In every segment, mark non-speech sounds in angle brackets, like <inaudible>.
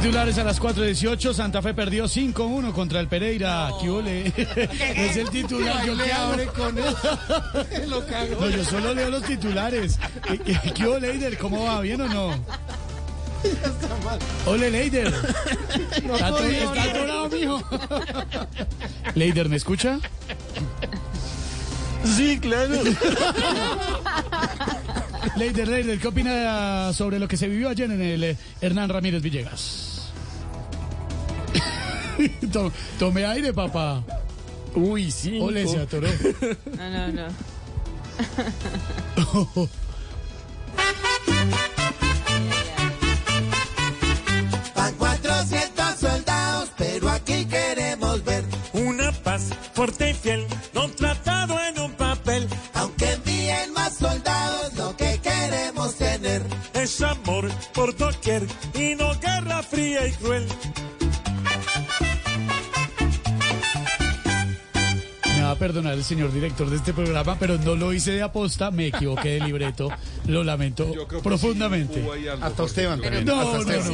Titulares a las 4.18, Santa Fe perdió 5-1 contra el Pereira. ¿Qué ole? <laughs> Es el titular, yo qué hago? con eso. <laughs> Lo cago. No, yo solo leo los titulares. ¿Qué- ¿Qué, qué ole, Leider? ¿Cómo va? ¿Bien o no? Ole, Leider. <laughs> Está, to- está atorado, mijo. Leider, ¿me escucha? Sí, claro. Leider, Leider, ¿qué opina sobre lo que se vivió ayer en el eh, Hernán Ramírez Villegas? <laughs> To- Tome aire, papá. Uy, sí. Ole, se atoró. <laughs> No, no, no. <laughs> Van 400 soldados, pero aquí queremos ver, Una paz fuerte y fiel, es amor por doquier y no guerra fría y cruel. A perdonar el señor director de este programa, pero no lo hice de aposta, me equivoqué de libreto, lo lamento profundamente. Hasta Esteban también. No, Hasta no,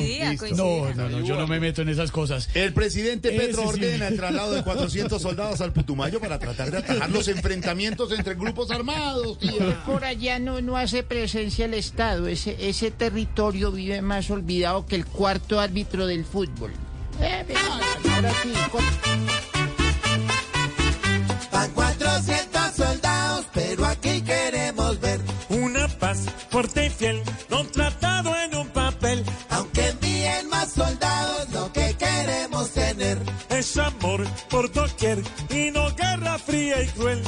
no, no, no, no, yo no me meto en esas cosas. El presidente Ese Petro sí. ordena el traslado de 400 soldados al Putumayo para tratar de atajar los enfrentamientos entre grupos armados. tía. Por allá no, no hace presencia el Estado. Ese, ese territorio vive más olvidado que el cuarto árbitro del fútbol. Eh, ahora sí, con- Van 400 soldados, pero aquí queremos ver, Una paz fuerte y fiel, no tratado en un papel, aunque envíen más soldados, lo que queremos tener. es amor por doquier y no guerra fría y cruel.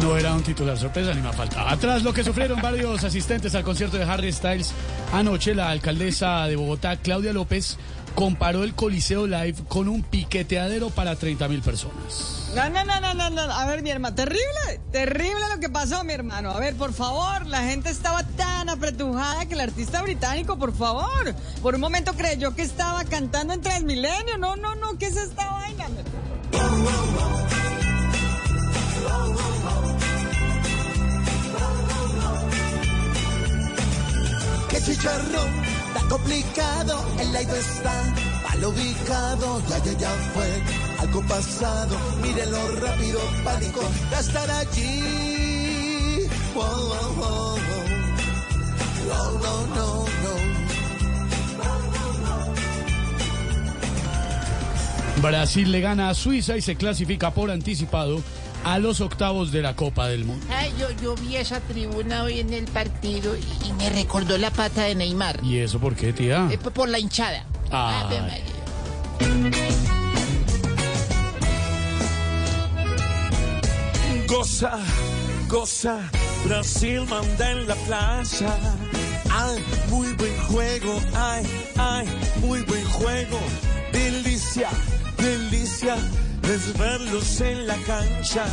No era un titular sorpresa ni me faltaba. Atrás lo que sufrieron varios asistentes al concierto de Harry Styles anoche, la alcaldesa de Bogotá, Claudia López, comparó el Coliseo Live con un piqueteadero para 30 mil personas. No, no, no, no, no, no. A ver, mi hermano, terrible, terrible lo que pasó, mi hermano. A ver, por favor, la gente estaba tan apretujada que el artista británico, por favor, por un momento creyó que estaba cantando en Transmilenio. No, no, no, ¿qué es esta vaina? Que chicharrón, complicado, el laido está mal ubicado, ya, ya, ya fue algo pasado, mírenlo rápido, pánico, ya estar allí. Wow, wow. No, no, no, no. Brasil le gana a Suiza y se clasifica por anticipado a los octavos de la Copa del Mundo. Ay, yo, yo vi esa tribuna hoy en el partido y, y me recordó la pata de Neymar. ¿Y eso por qué, tía? Eh, por la hinchada. Ay. Ave María. Goza, goza, Brasil manda en la plaza. Ay, muy buen juego, ay, ay, muy buen juego. Delicia, delicia, es verlos en la cancha.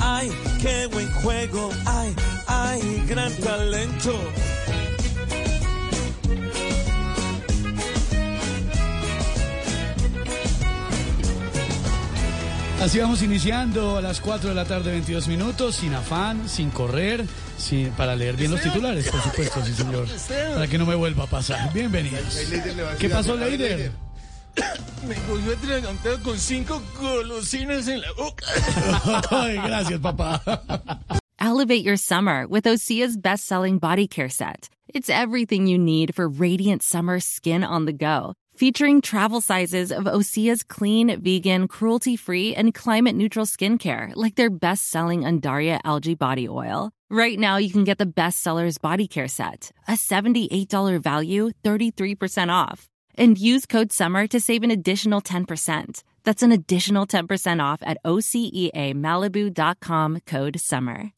Ay, qué buen juego, ay, ay, gran talento. Así vamos iniciando a las 4 de la tarde, 22 minutos, sin afán, sin correr, sin, para leer bien los titulares, por supuesto, sí, señor. Para que no me vuelva a pasar. Bienvenidos. ¿Qué pasó, Leider? <coughs> Me cogió atragantado con cinco golosinas en la boca. <laughs> Ay, gracias, papá. Elevate your summer with Osea's best selling body care set. It's everything you need for radiant summer skin on the go. Featuring travel sizes of Osea's clean, vegan, cruelty free, and climate neutral skincare, like their best selling Undaria algae body oil. Right now, you can get the best sellers body care set, a $78 value, 33% off. And use code SUMMER to save an additional 10%. That's an additional 10% off at OCEAMalibu.com code SUMMER.